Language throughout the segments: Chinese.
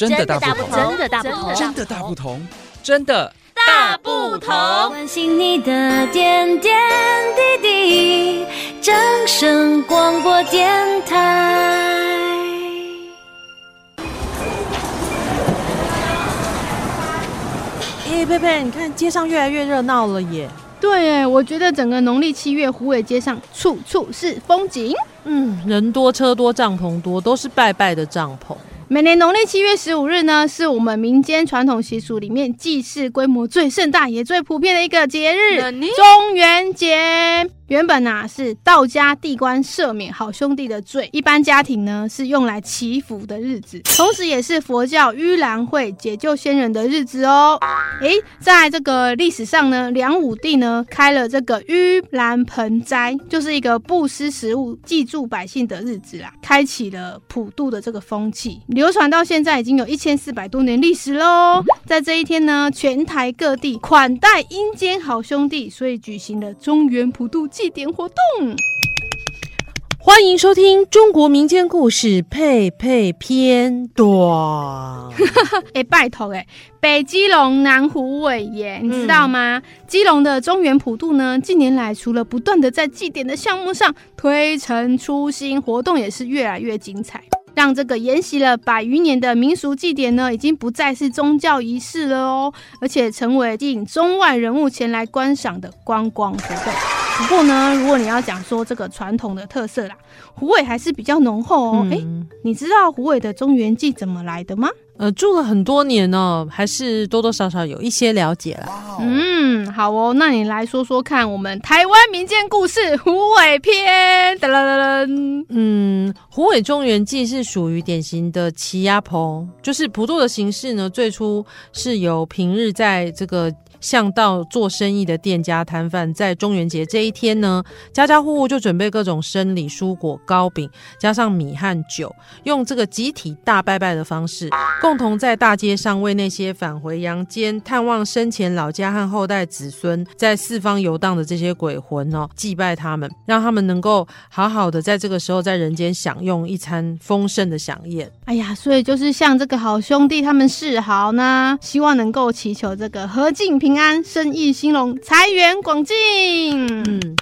真的大不同，真的大不同，真的大不同，真的大不同。关心你的点点滴滴，掌声广播电台。哎，佩佩，你看街上越来越热闹了耶！对哎，我觉得整个农历七月湖尾街上处处是风景。嗯，人多车多，帐篷多，都是拜拜的帐篷。每年农历七月十五日呢，是我们民间传统习俗里面祭祀规模最盛大也最普遍的一个节日——中元节。原本啊是道家地官赦免好兄弟的罪，一般家庭呢是用来祈福的日子，同时也是佛教盂兰会解救先人的日子哦。诶，在这个历史上呢，梁武帝呢开了这个盂兰盆斋，就是一个布施食物、济助百姓的日子啦，开启了普渡的这个风气，流传到现在已经有一千四百多年历史喽。在这一天呢，全台各地款待阴间好兄弟，所以举行了中原普渡祭典活动，欢迎收听中国民间故事佩佩篇段。哎，拜托哎，北基隆，南湖尾耶，你知道吗？嗯、基隆的中原普渡呢，近年来除了不断的在祭典的项目上推陈出新，活动也是越来越精彩。让这个沿袭了百余年的民俗祭典呢，已经不再是宗教仪式了哦，而且成为吸引中外人物前来观赏的观光活动。不过呢，如果你要讲说这个传统的特色啦，虎尾还是比较浓厚哦。哎、嗯，你知道虎尾的中原祭怎么来的吗？呃，住了很多年哦，还是多多少少有一些了解啦。嗯，好哦，那你来说说看，我们台湾民间故事虎尾篇。噔噔噔噔。嗯，虎尾中原祭是属于典型的齐压棚，就是普渡的形式呢，最初是由平日在这个。巷道做生意的店家摊贩，在中元节这一天呢，家家户户就准备各种生理蔬果、糕饼，加上米和酒，用这个集体大拜拜的方式，共同在大街上为那些返回阳间、探望生前老家和后代子孙，在四方游荡的这些鬼魂哦，祭拜他们，让他们能够好好的在这个时候在人间享用一餐丰盛的饗宴。哎呀，所以就是向这个好兄弟他们示好呢，希望能够祈求这个和敬平。平安，生意兴隆，财源广进。嗯，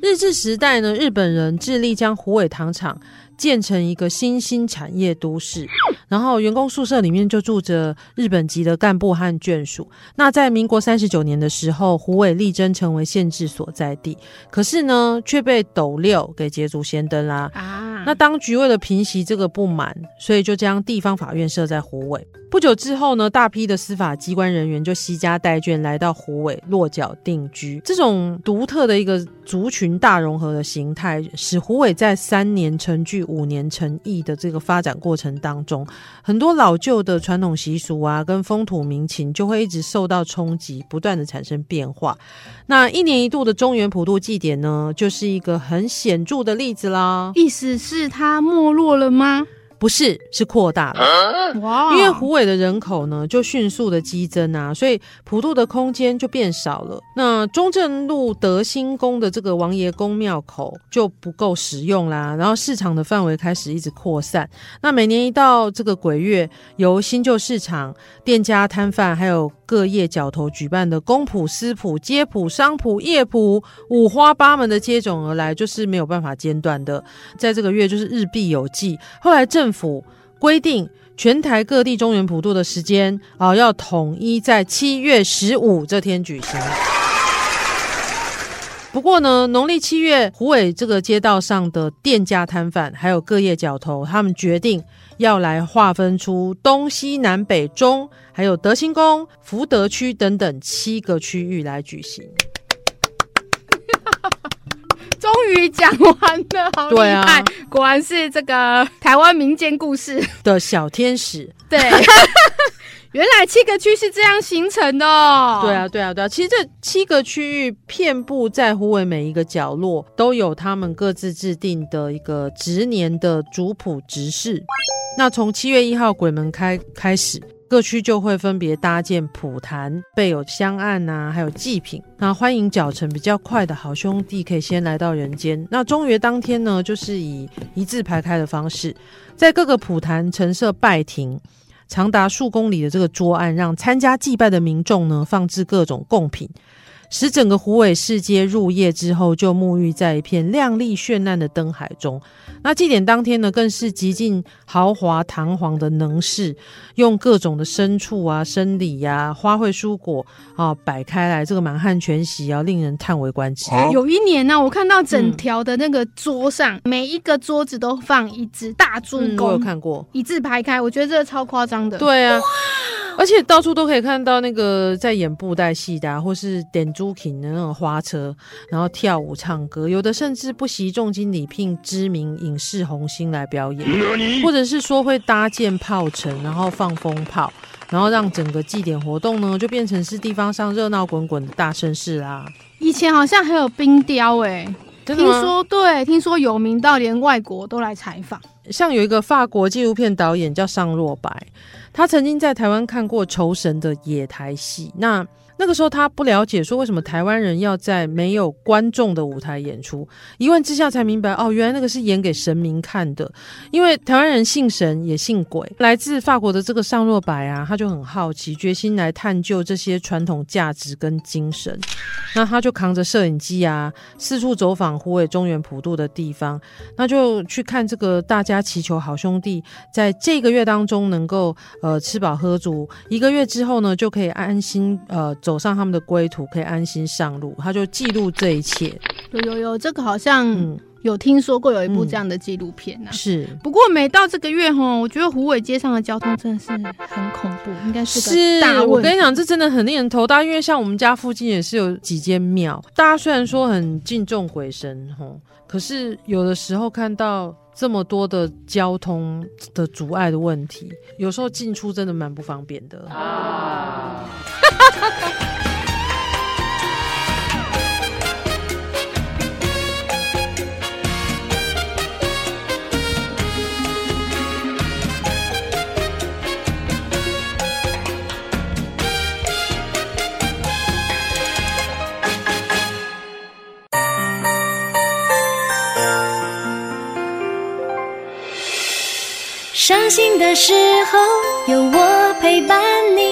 日治时代呢，日本人致力将虎尾糖厂建成一个新兴产业都市，然后员工宿舍里面就住着日本籍的干部和眷属。那在民国三十九年的时候，虎尾力争成为县治所在地，可是呢，却被斗六给捷足先登啦。啊，那当局为了平息这个不满，所以就将地方法院设在虎尾。不久之后呢，大批的司法机关人员就携家带眷来到虎尾落脚定居。这种独特的一个族群大融合的形态，使虎尾在三年成聚、五年成邑的这个发展过程当中，很多老旧的传统习俗啊，跟风土民情就会一直受到冲击，不断的产生变化。那一年一度的中原普渡祭典呢，就是一个很显著的例子啦。意思是它没落了吗？不是，是扩大了。哇！因为虎尾的人口呢，就迅速的激增啊，所以普渡的空间就变少了。那中正路德兴宫的这个王爷宫庙口就不够使用啦，然后市场的范围开始一直扩散。那每年一到这个鬼月，由新旧市场店家摊贩还有各业角头举办的公普、私普、街普、商普、夜普，五花八门的接踵而来，就是没有办法间断的。在这个月，就是日必有祭。后来政府规定，全台各地中原普渡的时间啊、要统一在七月十五这天举行。不过呢，农历七月，虎尾这个街道上的店家摊贩还有各业角头，他们决定要来划分出东西南北中，还有德兴宫、福德区等等七个区域来举行。终于讲完了，好厉害！啊、果然是这个台湾民间故事的小天使。对，原来七个区是这样形成的哦。对啊，对啊，对啊。其实这七个区域遍布在虎尾每一个角落，都有他们各自制定的一个值年的主普执事。那从七月一号鬼门开开始。各区就会分别搭建普坛，备有香案啊，还有祭品。那欢迎脚程比较快的好兄弟可以先来到人间。那中元当天呢，就是以一字排开的方式，在各个普坛陈设拜亭，长达数公里的这个桌案，让参加祭拜的民众呢放置各种贡品。使整个虎尾市街入夜之后，就沐浴在一片亮丽绚烂的灯海中。那祭典当天呢，更是极尽豪华堂皇的能事，用各种的牲畜啊、生理呀、啊、花卉、蔬果啊摆开来，这个满汉全席啊，令人叹为观止。有一年呢、啊，我看到整条的那个桌上，嗯、每一个桌子都放一只大猪公、嗯，我有看过，一字排开，我觉得这个超夸张的。对啊。而且到处都可以看到那个在演布袋戏的、啊，或是点珠琴的那种花车，然后跳舞唱歌，有的甚至不惜重金礼聘知名影视红星来表演，或者是说会搭建炮城，然后放风炮，然后让整个祭典活动呢就变成是地方上热闹滚滚的大盛事啦。以前好像还有冰雕哎、欸，听说对，听说有名到连外国都来采访，像有一个法国纪录片导演叫尚若白。他曾经在台湾看过《仇神》的野台戏，那。那个时候他不了解，说为什么台湾人要在没有观众的舞台演出？一问之下才明白，哦，原来那个是演给神明看的。因为台湾人信神也信鬼。来自法国的这个尚若白啊，他就很好奇，决心来探究这些传统价值跟精神。那他就扛着摄影机啊，四处走访虎尾中原普渡的地方，那就去看这个大家祈求好兄弟在这个月当中能够呃吃饱喝足，一个月之后呢就可以安心呃走。走上他们的归途，可以安心上路。他就记录这一切。有有有，这个好像有听说过，有一部这样的纪录片呢、啊嗯。是，不过每到这个月哈，我觉得湖尾街上的交通真的是很恐怖，应该是个大。是，我跟你讲，这真的很令人头大。因为像我们家附近也是有几间庙，大家虽然说很敬重鬼神哈，可是有的时候看到这么多的交通的阻碍的问题，有时候进出真的蛮不方便的啊。伤心的时候有我陪伴你，